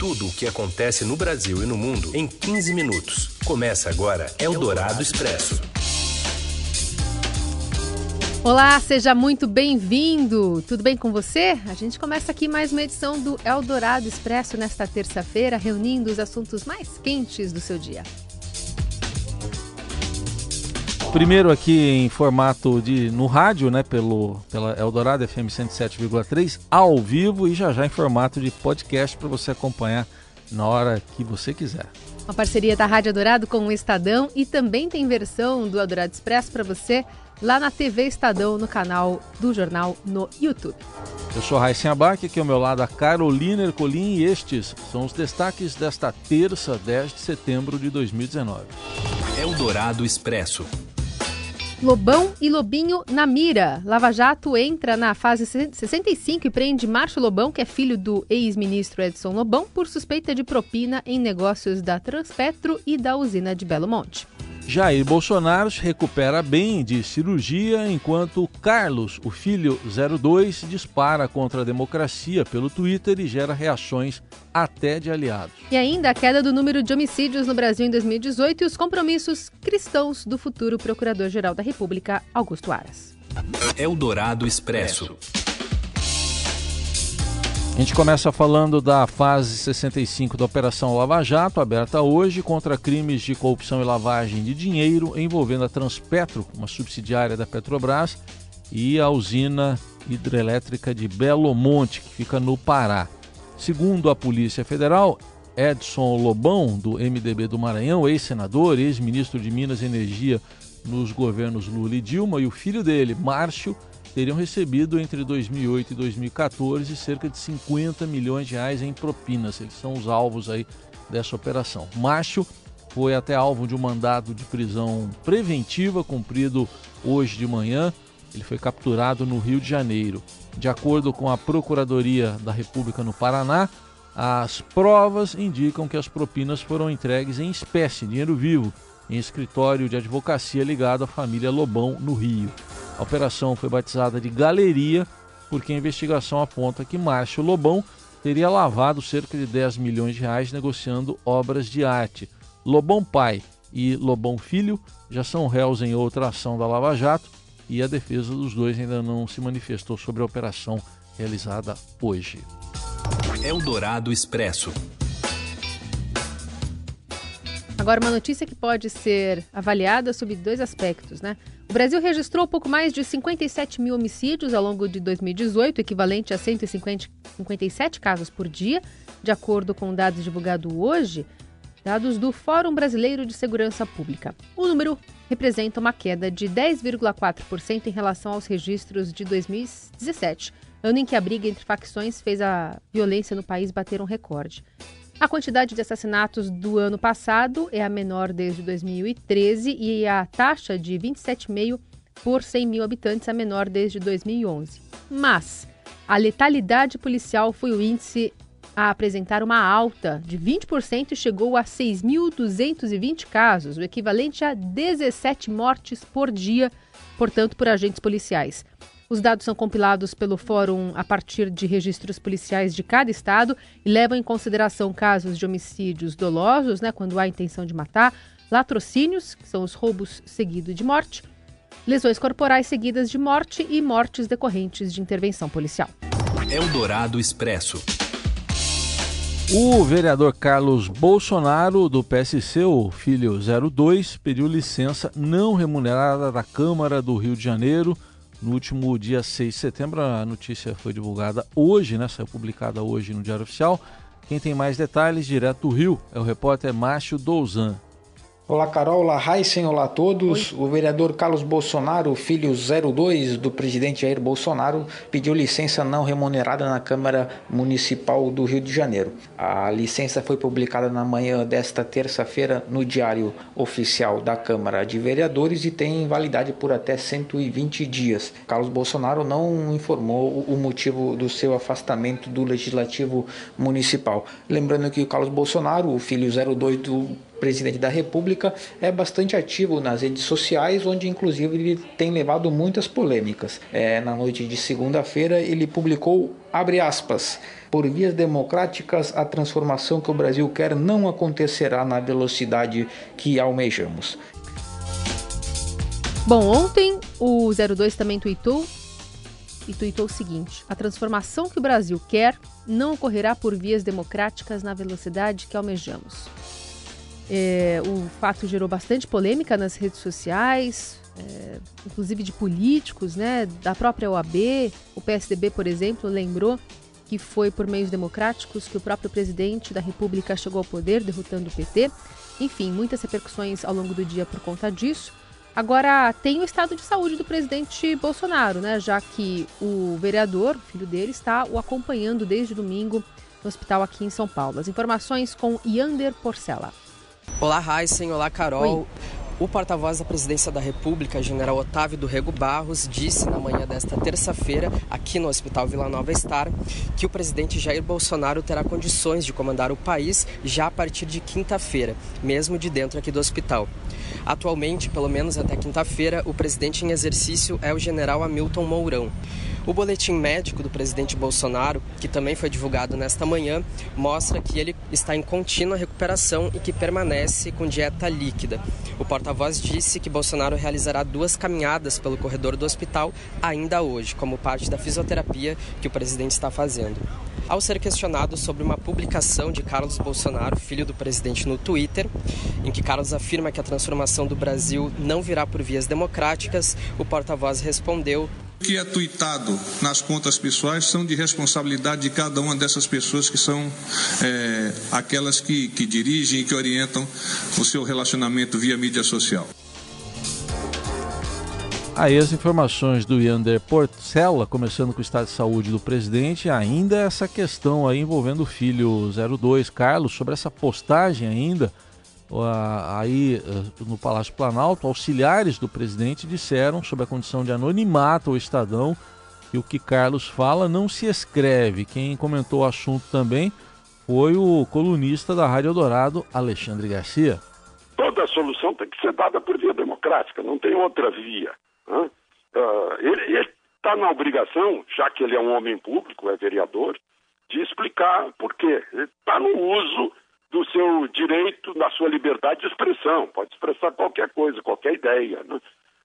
Tudo o que acontece no Brasil e no mundo em 15 minutos. Começa agora Eldorado Expresso. Olá, seja muito bem-vindo. Tudo bem com você? A gente começa aqui mais uma edição do Eldorado Expresso nesta terça-feira, reunindo os assuntos mais quentes do seu dia. Primeiro aqui em formato de no rádio, né, pelo pela Eldorado FM 107,3 ao vivo e já já em formato de podcast para você acompanhar na hora que você quiser. Uma parceria da Rádio Eldorado com o Estadão e também tem versão do Eldorado Expresso para você lá na TV Estadão, no canal do jornal no YouTube. Eu sou Raíssa Abac, aqui ao meu lado a Carolina Ercolim e estes são os destaques desta terça, 10 de setembro de 2019. Eldorado Expresso. Lobão e Lobinho na mira. Lava Jato entra na fase 65 e prende Márcio Lobão, que é filho do ex-ministro Edson Lobão, por suspeita de propina em negócios da Transpetro e da usina de Belo Monte. Jair Bolsonaro se recupera bem de cirurgia, enquanto Carlos, o filho 02, dispara contra a democracia pelo Twitter e gera reações até de aliados. E ainda a queda do número de homicídios no Brasil em 2018 e os compromissos cristãos do futuro Procurador-Geral da República, Augusto Aras. Eldorado Expresso. A gente começa falando da fase 65 da Operação Lava Jato, aberta hoje contra crimes de corrupção e lavagem de dinheiro envolvendo a Transpetro, uma subsidiária da Petrobras, e a usina hidrelétrica de Belo Monte, que fica no Pará. Segundo a Polícia Federal, Edson Lobão, do MDB do Maranhão, ex-senador, ex-ministro de Minas e Energia nos governos Lula e Dilma, e o filho dele, Márcio, teriam recebido entre 2008 e 2014 cerca de 50 milhões de reais em propinas. Eles são os alvos aí dessa operação. Macho foi até alvo de um mandado de prisão preventiva cumprido hoje de manhã. Ele foi capturado no Rio de Janeiro. De acordo com a Procuradoria da República no Paraná, as provas indicam que as propinas foram entregues em espécie, dinheiro vivo, em escritório de advocacia ligado à família Lobão, no Rio. A operação foi batizada de Galeria porque a investigação aponta que Márcio Lobão teria lavado cerca de 10 milhões de reais negociando obras de arte. Lobão pai e Lobão filho já são réus em outra ação da Lava Jato e a defesa dos dois ainda não se manifestou sobre a operação realizada hoje. Eldorado Expresso. Agora, uma notícia que pode ser avaliada sob dois aspectos, né? O Brasil registrou pouco mais de 57 mil homicídios ao longo de 2018, equivalente a 157 casos por dia, de acordo com dados divulgados hoje, dados do Fórum Brasileiro de Segurança Pública. O número representa uma queda de 10,4% em relação aos registros de 2017, ano em que a briga entre facções fez a violência no país bater um recorde. A quantidade de assassinatos do ano passado é a menor desde 2013 e a taxa de 27,5 por 100 mil habitantes a menor desde 2011. Mas a letalidade policial foi o índice a apresentar uma alta de 20% e chegou a 6.220 casos, o equivalente a 17 mortes por dia, portanto, por agentes policiais. Os dados são compilados pelo Fórum a partir de registros policiais de cada estado e levam em consideração casos de homicídios dolosos, né, quando há intenção de matar, latrocínios, que são os roubos seguidos de morte, lesões corporais seguidas de morte e mortes decorrentes de intervenção policial. Eldorado Expresso. O vereador Carlos Bolsonaro, do PSC, o filho 02, pediu licença não remunerada da Câmara do Rio de Janeiro no último dia 6 de setembro. A notícia foi divulgada hoje, né? Saiu publicada hoje no Diário Oficial. Quem tem mais detalhes direto do Rio é o repórter Márcio Douzan. Olá Carol, olá Heisen, olá a todos. Oi. O vereador Carlos Bolsonaro, filho 02 do presidente Jair Bolsonaro, pediu licença não remunerada na Câmara Municipal do Rio de Janeiro. A licença foi publicada na manhã desta terça-feira no Diário Oficial da Câmara de Vereadores e tem validade por até 120 dias. Carlos Bolsonaro não informou o motivo do seu afastamento do Legislativo Municipal. Lembrando que o Carlos Bolsonaro, o filho 02 do presidente da República é bastante ativo nas redes sociais, onde inclusive ele tem levado muitas polêmicas. É, na noite de segunda-feira ele publicou, abre aspas, por vias democráticas, a transformação que o Brasil quer não acontecerá na velocidade que almejamos. Bom, ontem o 02 também tweetou e tweetou o seguinte: a transformação que o Brasil quer não ocorrerá por vias democráticas na velocidade que almejamos. É, o fato gerou bastante polêmica nas redes sociais, é, inclusive de políticos, né, da própria OAB. O PSDB, por exemplo, lembrou que foi por meios democráticos que o próprio presidente da República chegou ao poder, derrotando o PT. Enfim, muitas repercussões ao longo do dia por conta disso. Agora, tem o estado de saúde do presidente Bolsonaro, né? Já que o vereador, filho dele, está o acompanhando desde domingo no hospital aqui em São Paulo. As informações com Yander Porcela. Olá, Heisen. Olá, Carol. Oi. O porta-voz da Presidência da República, general Otávio do Rego Barros, disse na manhã desta terça-feira, aqui no Hospital Vila Nova Star, que o presidente Jair Bolsonaro terá condições de comandar o país já a partir de quinta-feira, mesmo de dentro aqui do hospital. Atualmente, pelo menos até quinta-feira, o presidente em exercício é o general Hamilton Mourão. O boletim médico do presidente Bolsonaro, que também foi divulgado nesta manhã, mostra que ele está em contínua recuperação e que permanece com dieta líquida. O porta-voz disse que Bolsonaro realizará duas caminhadas pelo corredor do hospital ainda hoje, como parte da fisioterapia que o presidente está fazendo. Ao ser questionado sobre uma publicação de Carlos Bolsonaro, filho do presidente, no Twitter, em que Carlos afirma que a transformação do Brasil não virá por vias democráticas, o porta-voz respondeu o que é tuitado nas contas pessoais são de responsabilidade de cada uma dessas pessoas que são é, aquelas que, que dirigem e que orientam o seu relacionamento via mídia social. Aí as informações do Yander Porcela, começando com o estado de saúde do presidente, ainda essa questão aí envolvendo o filho 02, Carlos, sobre essa postagem ainda aí eh, no Palácio Planalto, auxiliares do presidente disseram sobre a condição de anonimato ao Estadão que o que Carlos fala não se escreve. Quem comentou o assunto também foi o colunista da Rádio Eldorado, Alexandre Garcia. Toda solução tem que ser dada por via democrática, não tem outra via. Uh, ele está na obrigação, já que ele é um homem público, é vereador, de explicar por quê. Ele está no uso do seu direito, da sua liberdade de expressão. Pode expressar qualquer coisa, qualquer ideia. Né?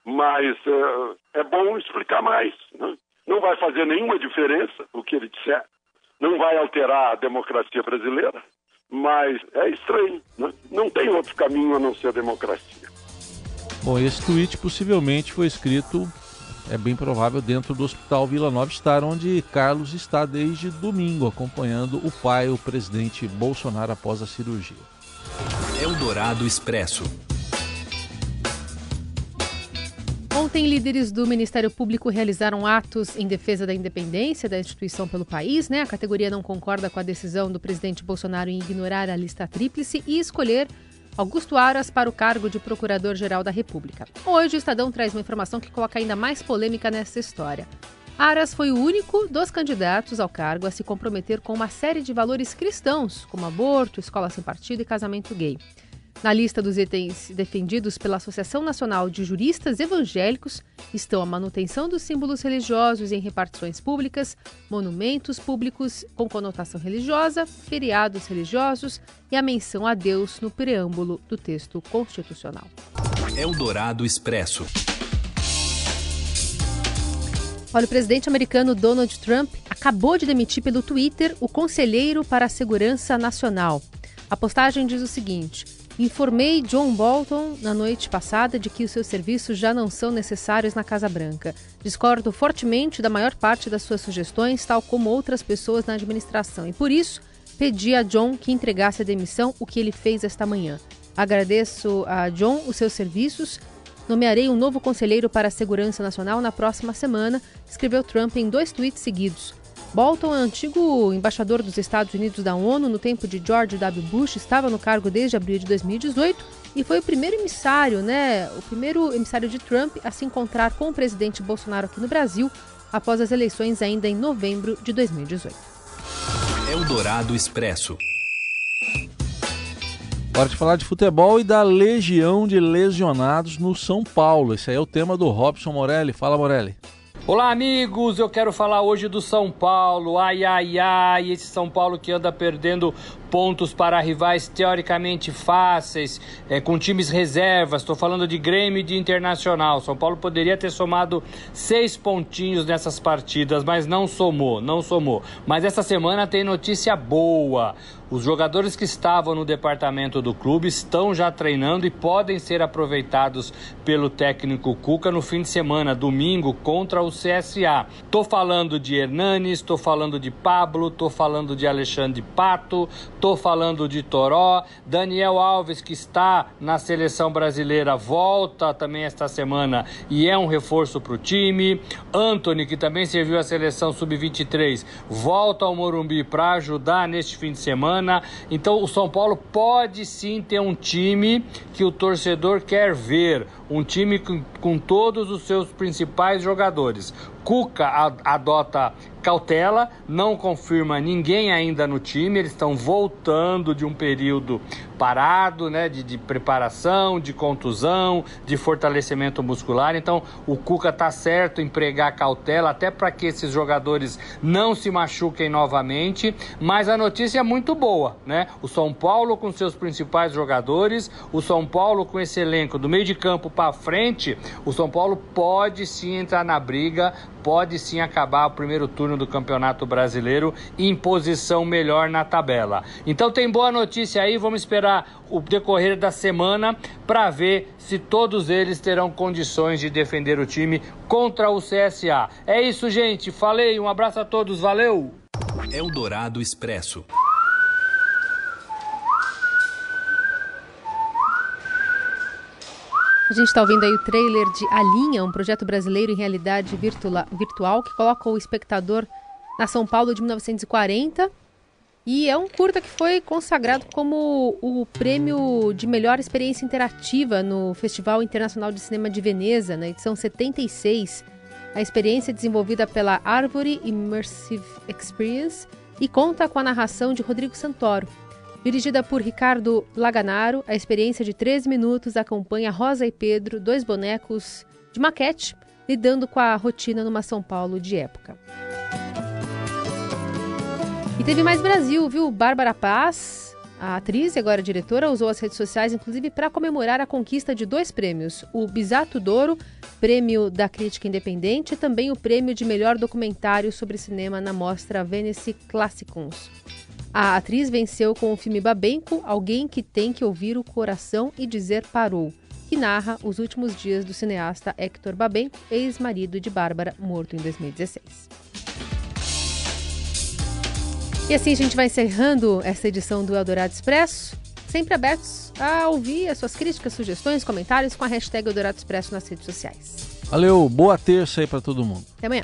Mas uh, é bom explicar mais. Né? Não vai fazer nenhuma diferença o que ele disser. Não vai alterar a democracia brasileira. Mas é estranho. Né? Não tem outro caminho a não ser a democracia. Bom, esse tweet possivelmente foi escrito é bem provável dentro do Hospital Vila Nova Star, onde Carlos está desde domingo acompanhando o pai, o presidente Bolsonaro, após a cirurgia. Eldorado Expresso. Ontem, líderes do Ministério Público realizaram atos em defesa da independência da instituição pelo país. Né? A categoria não concorda com a decisão do presidente Bolsonaro em ignorar a lista tríplice e escolher Augusto Aras para o cargo de Procurador-Geral da República. Hoje, o Estadão traz uma informação que coloca ainda mais polêmica nessa história. Aras foi o único dos candidatos ao cargo a se comprometer com uma série de valores cristãos, como aborto, escola sem partido e casamento gay. Na lista dos itens defendidos pela Associação Nacional de Juristas Evangélicos estão a manutenção dos símbolos religiosos em repartições públicas, monumentos públicos com conotação religiosa, feriados religiosos e a menção a Deus no preâmbulo do texto constitucional. Eldorado Expresso. Olha, o presidente americano Donald Trump acabou de demitir pelo Twitter o conselheiro para a segurança nacional. A postagem diz o seguinte: Informei John Bolton na noite passada de que os seus serviços já não são necessários na Casa Branca. Discordo fortemente da maior parte das suas sugestões, tal como outras pessoas na administração, e por isso pedi a John que entregasse a demissão, o que ele fez esta manhã. Agradeço a John os seus serviços. Nomearei um novo conselheiro para a Segurança Nacional na próxima semana, escreveu Trump em dois tweets seguidos. Bolton é antigo embaixador dos Estados Unidos da ONU no tempo de George W. Bush, estava no cargo desde abril de 2018 e foi o primeiro emissário, né, o primeiro emissário de Trump a se encontrar com o presidente Bolsonaro aqui no Brasil após as eleições ainda em novembro de 2018. Eldorado Expresso. Hora de falar de futebol e da legião de lesionados no São Paulo. Esse aí é o tema do Robson Morelli. Fala, Morelli. Olá, amigos! Eu quero falar hoje do São Paulo. Ai, ai, ai, esse São Paulo que anda perdendo pontos para rivais teoricamente fáceis, é, com times reservas. Estou falando de Grêmio e de Internacional. São Paulo poderia ter somado seis pontinhos nessas partidas, mas não somou, não somou. Mas essa semana tem notícia boa. Os jogadores que estavam no departamento do clube estão já treinando e podem ser aproveitados pelo técnico Cuca no fim de semana, domingo, contra o CSA. Tô falando de Hernanes, tô falando de Pablo, tô falando de Alexandre Pato, tô falando de Toró, Daniel Alves, que está na seleção brasileira, volta também esta semana e é um reforço para o time. Anthony, que também serviu a seleção sub-23, volta ao Morumbi para ajudar neste fim de semana semana. Então o São Paulo pode sim ter um time que o torcedor quer ver, um time com, com todos os seus principais jogadores. Cuca adota cautela, não confirma ninguém ainda no time, eles estão voltando de um período parado, né, de, de preparação, de contusão, de fortalecimento muscular. Então, o Cuca tá certo em pregar cautela, até para que esses jogadores não se machuquem novamente. Mas a notícia é muito boa, né? O São Paulo com seus principais jogadores, o São Paulo com esse elenco do meio de campo para frente, o São Paulo pode sim entrar na briga, pode sim acabar o primeiro turno do Campeonato Brasileiro em posição melhor na tabela. Então tem boa notícia aí, vamos esperar o decorrer da semana para ver se todos eles terão condições de defender o time contra o CSA. É isso, gente. Falei, um abraço a todos, valeu! Eldorado Expresso. A gente está ouvindo aí o trailer de A Linha, um projeto brasileiro em realidade virtual que coloca o espectador na São Paulo de 1940. E é um curta que foi consagrado como o prêmio de melhor experiência interativa no Festival Internacional de Cinema de Veneza, na edição 76. A experiência é desenvolvida pela Arvory Immersive Experience e conta com a narração de Rodrigo Santoro. Dirigida por Ricardo Laganaro, a experiência de 13 minutos acompanha Rosa e Pedro, dois bonecos de maquete, lidando com a rotina numa São Paulo de época. E teve mais Brasil, viu? Bárbara Paz, a atriz e agora diretora, usou as redes sociais inclusive para comemorar a conquista de dois prêmios: o Bisato Douro, prêmio da crítica independente, e também o prêmio de melhor documentário sobre cinema na mostra Venice Classicums. A atriz venceu com o filme Babenco, Alguém que tem que ouvir o coração e dizer parou, que narra os últimos dias do cineasta Hector Babenco, ex-marido de Bárbara, morto em 2016. E assim a gente vai encerrando essa edição do Eldorado Expresso, sempre abertos a ouvir as suas críticas, sugestões, comentários com a hashtag Eldorado Expresso nas redes sociais. Valeu, boa terça aí para todo mundo. Até amanhã.